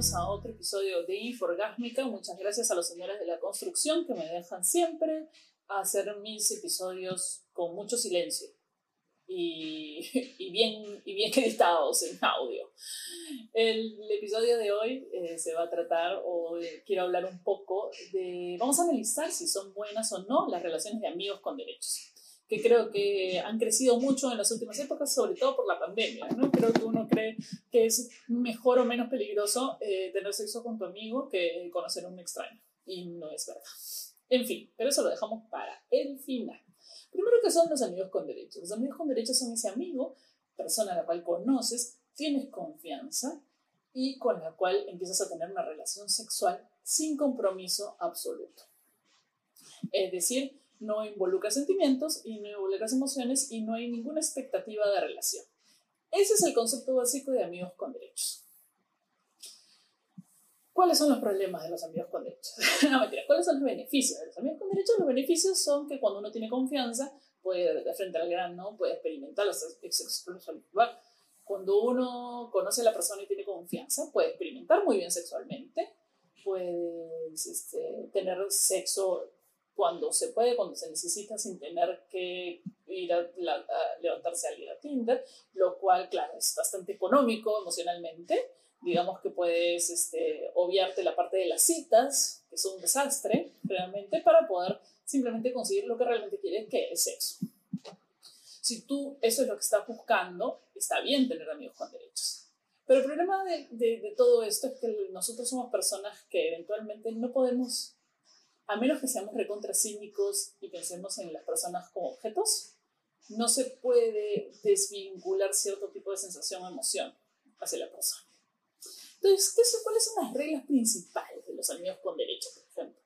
bienvenidos a otro episodio de Inforgásmica. Muchas gracias a los señores de la construcción que me dejan siempre hacer mis episodios con mucho silencio y, y bien, y bien editados en audio. El, episodio de hoy eh, se va a tratar, o quiero hablar un poco de, vamos a analizar si son buenas o no las relaciones de amigos con derechos que creo que han crecido mucho en las últimas épocas, sobre todo por la pandemia. ¿no? Creo que uno cree que es mejor o menos peligroso eh, tener sexo con tu amigo que conocer a un extraño. Y no es verdad. En fin, pero eso lo dejamos para el final. Primero que son los amigos con derechos. Los amigos con derechos son ese amigo, persona a la cual conoces, tienes confianza y con la cual empiezas a tener una relación sexual sin compromiso absoluto. Es decir, no involucra sentimientos y no involucra emociones y no hay ninguna expectativa de relación. Ese es el concepto básico de amigos con derechos. ¿Cuáles son los problemas de los amigos con derechos? no, mentira. ¿Cuáles son los beneficios de los amigos con derechos? Los beneficios son que cuando uno tiene confianza, puede, de frente al grano, puede experimentar los Cuando uno conoce a la persona y tiene confianza, puede experimentar muy bien sexualmente, puedes este, tener sexo cuando se puede, cuando se necesita, sin tener que ir a, levantarse a ir a Tinder, lo cual, claro, es bastante económico emocionalmente. Digamos que puedes este, obviarte la parte de las citas, que es un desastre, realmente, para poder simplemente conseguir lo que realmente quieres, que es sexo. Si tú eso es lo que estás buscando, está bien tener amigos con derechos. Pero el problema de, de, de todo esto es que nosotros somos personas que eventualmente no podemos a menos que seamos recontra cínicos y pensemos en las personas como objetos, no se puede desvincular cierto tipo de sensación o emoción hacia la persona. Entonces, ¿cuáles son las reglas principales de los amigos con derechos, por ejemplo?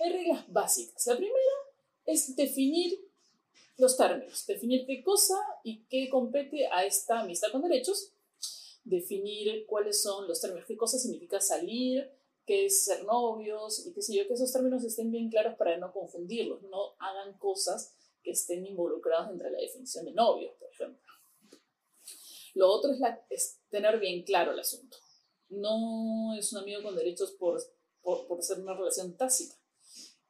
Hay reglas básicas. La primera es definir los términos, definir qué cosa y qué compete a esta amistad con derechos, definir cuáles son los términos, qué cosa significa salir, qué es ser novios y qué sé yo, que esos términos estén bien claros para no confundirlos, no hagan cosas que estén involucradas entre la definición de novios, por ejemplo. Lo otro es tener bien claro el asunto. No es un amigo con derechos por, por, por ser una relación tácita.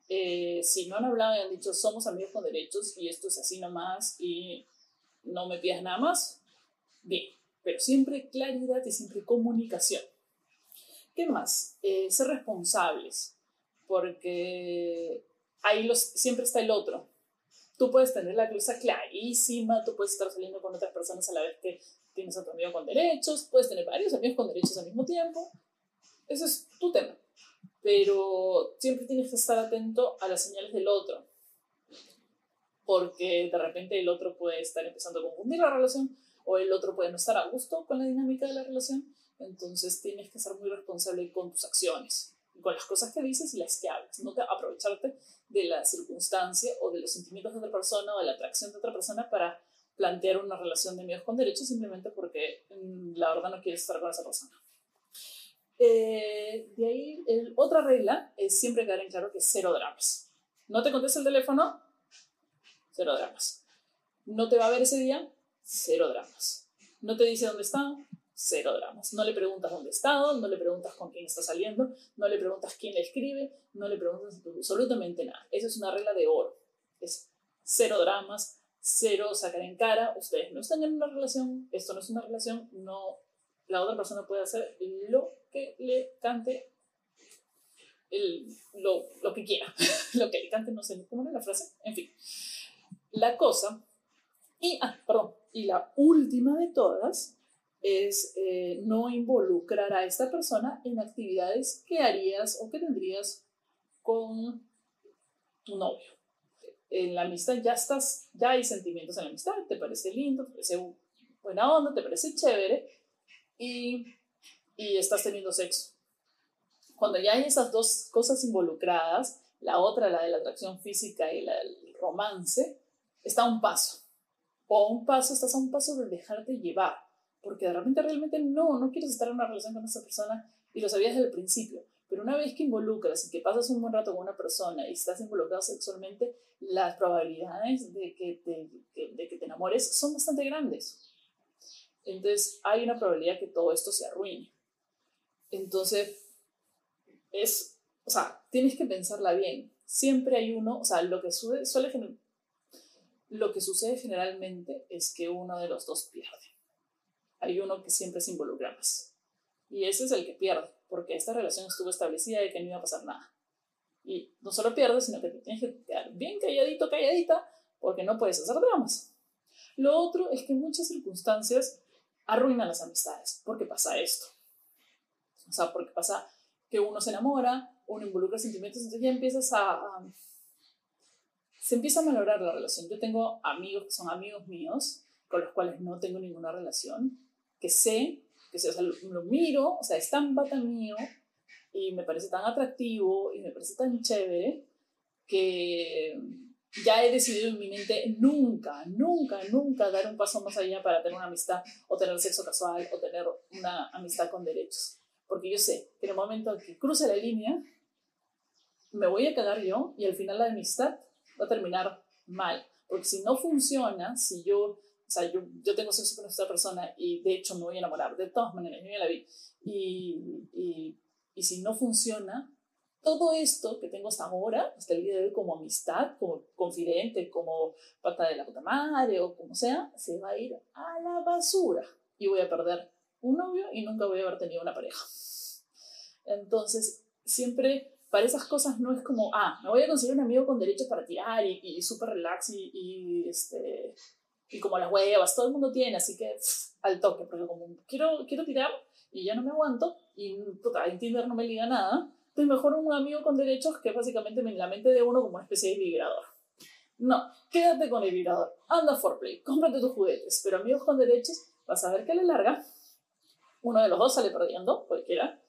Eh, si no han hablado y han dicho somos amigos con derechos y esto es así nomás y no me pidas nada más, bien, pero siempre claridad y siempre comunicación. ¿Qué más? Eh, ser responsables, porque ahí los, siempre está el otro. Tú puedes tener la cosa clarísima, tú puedes estar saliendo con otras personas a la vez que tienes a tu amigo con derechos, puedes tener varios amigos con derechos al mismo tiempo. Ese es tu tema. Pero siempre tienes que estar atento a las señales del otro. Porque de repente el otro puede estar empezando a confundir la relación o el otro puede no estar a gusto con la dinámica de la relación entonces tienes que ser muy responsable con tus acciones, con las cosas que dices y las que hablas. No te aprovecharte de la circunstancia o de los sentimientos de otra persona o de la atracción de otra persona para plantear una relación de amigos con derechos simplemente porque mm, la verdad no quieres estar con esa persona. Eh, de ahí, otra regla es siempre quedar en claro que cero dramas. No te contesta el teléfono, cero dramas. No te va a ver ese día, cero dramas. No te dice dónde está, cero dramas. No le preguntas dónde está, no le preguntas con quién está saliendo, no le preguntas quién le escribe, no le preguntas absolutamente nada. Esa es una regla de oro. Es cero dramas, cero sacar en cara. Ustedes no están en una relación, esto no es una relación, no, la otra persona puede hacer lo que le cante, el, lo, lo que quiera, lo que le cante, no sé cómo era la frase, en fin. La cosa, y, ah, perdón, y la última de todas es eh, no involucrar a esta persona en actividades que harías o que tendrías con tu novio. En la amistad ya estás, ya hay sentimientos en la amistad, te parece lindo, te parece buena onda, te parece chévere y, y estás teniendo sexo. Cuando ya hay esas dos cosas involucradas, la otra, la de la atracción física y la del romance, está a un paso. O a un paso, estás a un paso de dejarte llevar porque de repente realmente no, no quieres estar en una relación con esa persona y lo sabías desde el principio. Pero una vez que involucras y que pasas un buen rato con una persona y estás involucrado sexualmente, las probabilidades de que te, de que te enamores son bastante grandes. Entonces hay una probabilidad que todo esto se arruine. Entonces, es, o sea, tienes que pensarla bien. Siempre hay uno, o sea, lo que suele, suele lo que sucede generalmente es que uno de los dos pierde. Hay uno que siempre se involucra más. Y ese es el que pierde, porque esta relación estuvo establecida y que no iba a pasar nada. Y no solo pierdes, sino que te tienes que quedar bien calladito, calladita, porque no puedes hacer dramas. Lo otro es que muchas circunstancias arruinan las amistades, porque pasa esto. O sea, porque pasa que uno se enamora, uno involucra sentimientos, entonces ya empiezas a, se empieza a malograr la relación. Yo tengo amigos que son amigos míos, con los cuales no tengo ninguna relación, que sé, que sé, o sea, lo, miro, o sea, es tan bata mío y me parece tan atractivo y me parece tan chévere que ya he decidido en mi mente nunca, nunca, nunca dar un paso más allá para tener una amistad o tener sexo casual o tener una amistad con derechos. Porque yo sé que en el momento en que cruce la línea, me voy a cagar yo y al final la amistad va a terminar mal. Porque si no funciona, si yo, sea, yo, yo tengo sexo con esta persona y de hecho me voy a enamorar, de todas maneras, yo ya la vi. Y, y, y si no funciona, todo esto que tengo hasta ahora, hasta el día de hoy, como amistad, como confidente, como pata de la puta madre o como sea, se va a ir a la basura y voy a perder un novio y nunca voy a haber tenido una pareja. Entonces, siempre para esas cosas no es como, ah, me voy a conseguir un amigo con derechos para tirar y, y súper relax y, y, este, y como las huevas, todo el mundo tiene, así que al toque, porque como quiero, quiero tirar y ya no me aguanto y en Tinder no me liga nada, entonces mejor un amigo con derechos que básicamente en la mente de uno como una especie de vibrador. No, quédate con el vibrador, anda for play, cómprate tus juguetes, pero amigos con derechos, vas a ver que a la larga uno de los dos sale perdiendo, cualquiera,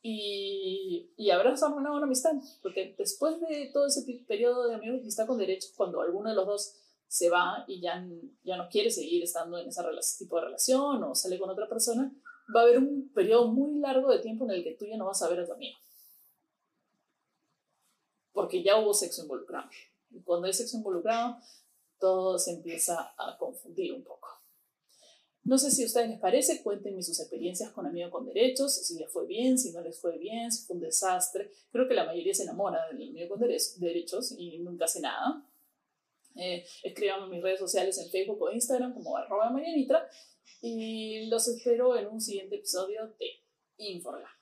y, y habrás arruinado una amistad, porque después de todo ese periodo de amigos que está con derechos, cuando alguno de los dos se va y ya, ya no quiere seguir estando en ese tipo de relación o sale con otra persona, va a haber un periodo muy largo de tiempo en el que tú ya no vas a ver a tu amigo porque ya hubo sexo involucrado. Y cuando hay sexo involucrado, todo se empieza a confundir un poco. No sé si a ustedes les parece, cuéntenme sus experiencias con amigos con derechos, si les fue bien, si no les fue bien, si fue un desastre. Creo que la mayoría se enamora del amigo con derechos y nunca hace nada. Eh, escríbanme en mis redes sociales en Facebook o Instagram como arroba y los espero en un siguiente episodio de Inforga.